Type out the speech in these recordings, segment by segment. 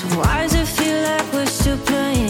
So why does it feel like we're still playing?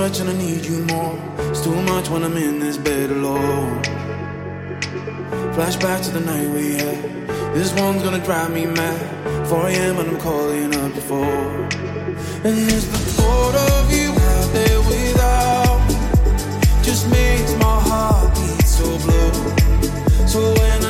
touch and I need you more. It's too much when I'm in this bed alone. Flashback to the night we had. This one's gonna drive me mad. 4 a.m. and I'm calling up before. And it's the thought of you out there without just makes my heart beat so blue. So when I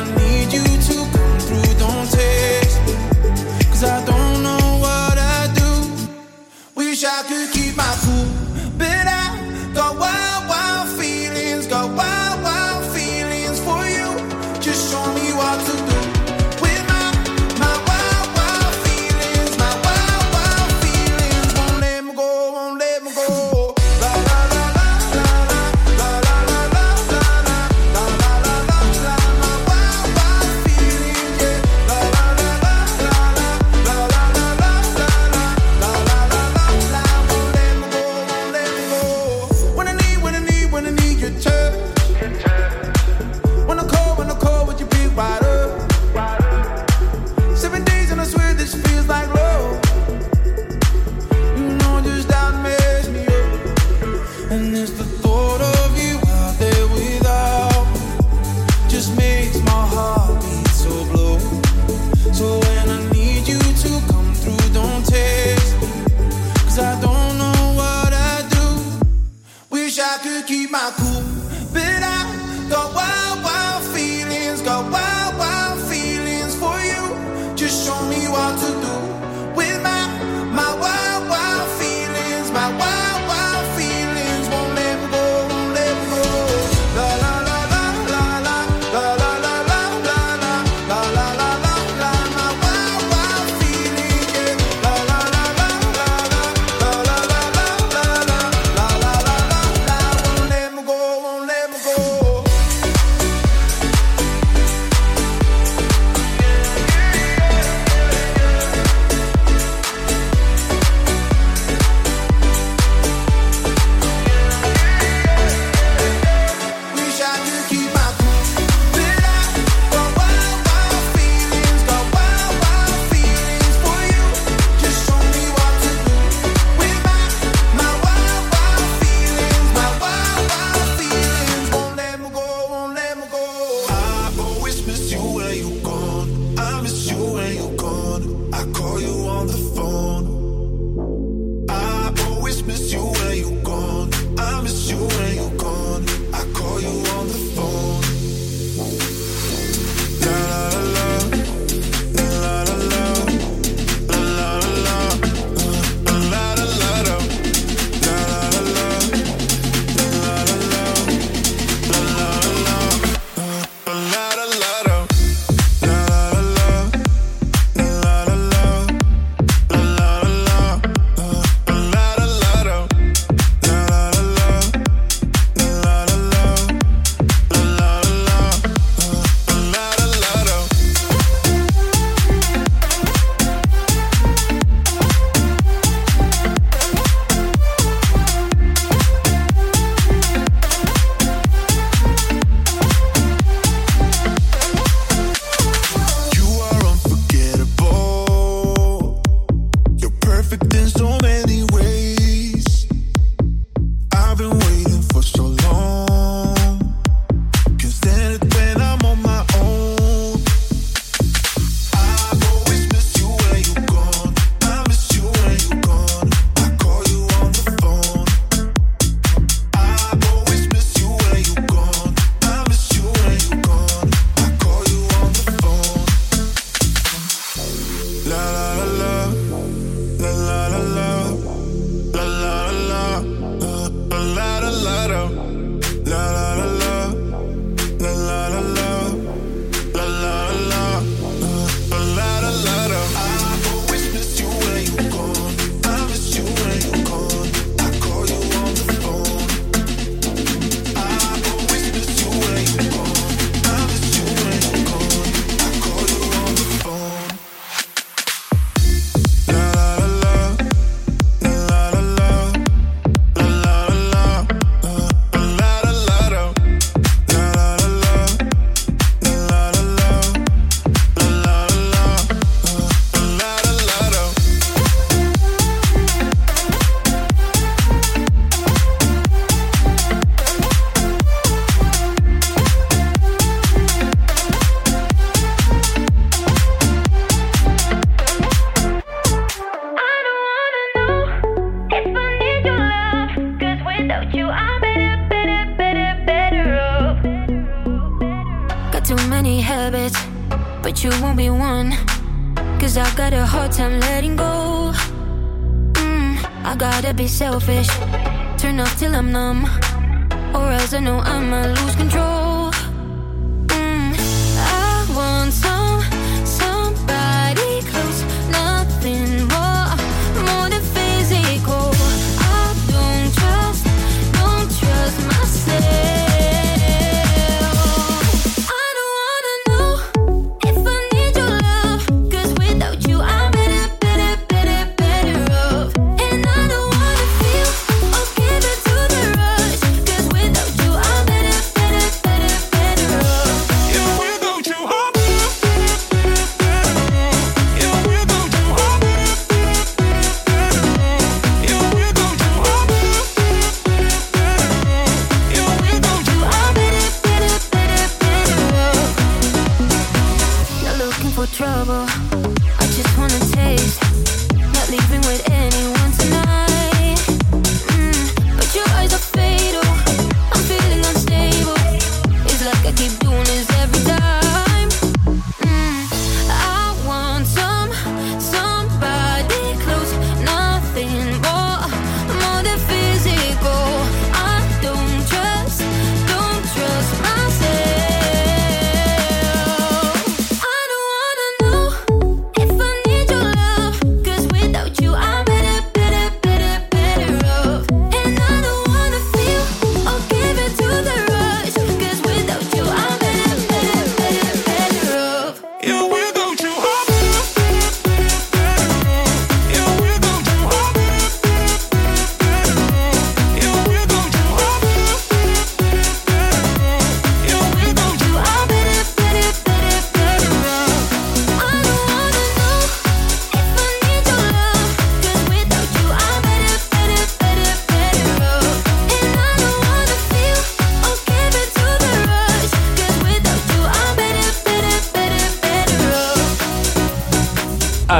lose control.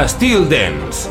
Off. Estil Dance.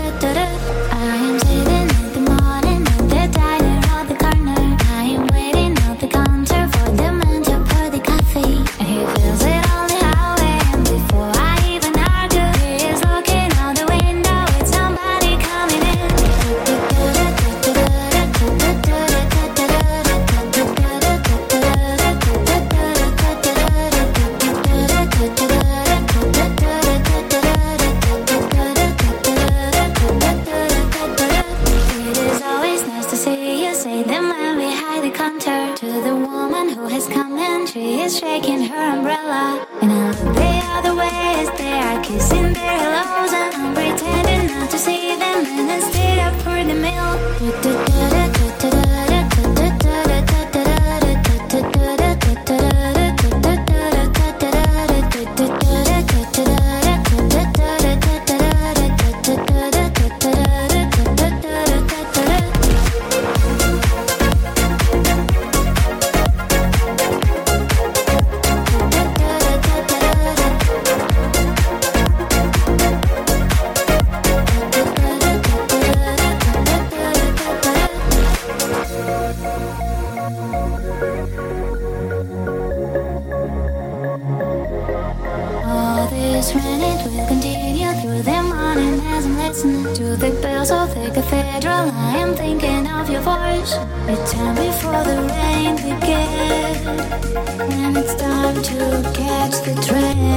the train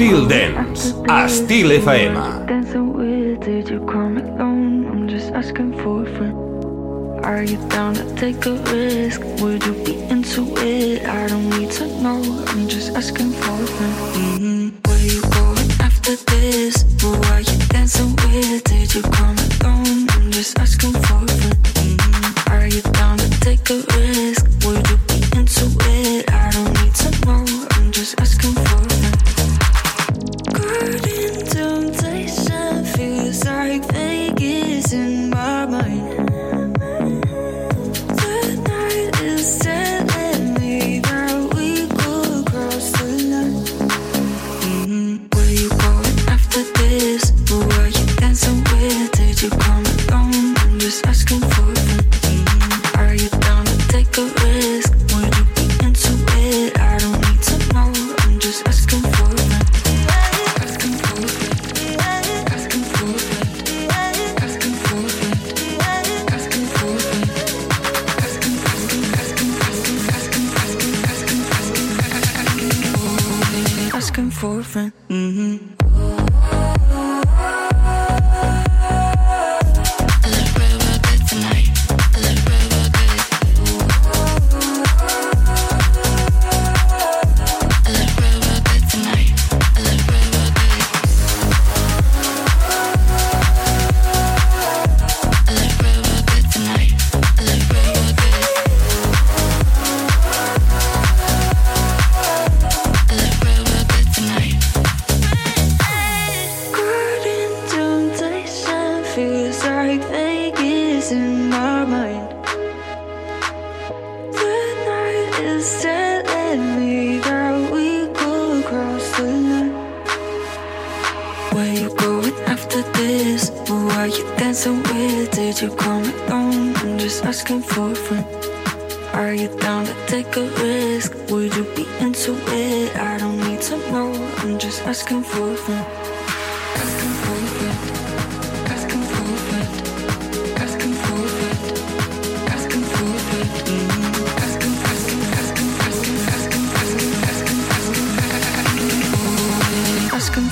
Still Dance, a Still FM. Are you down to take a? in my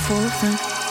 过分。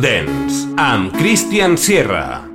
Dance, amb Christian Sierra.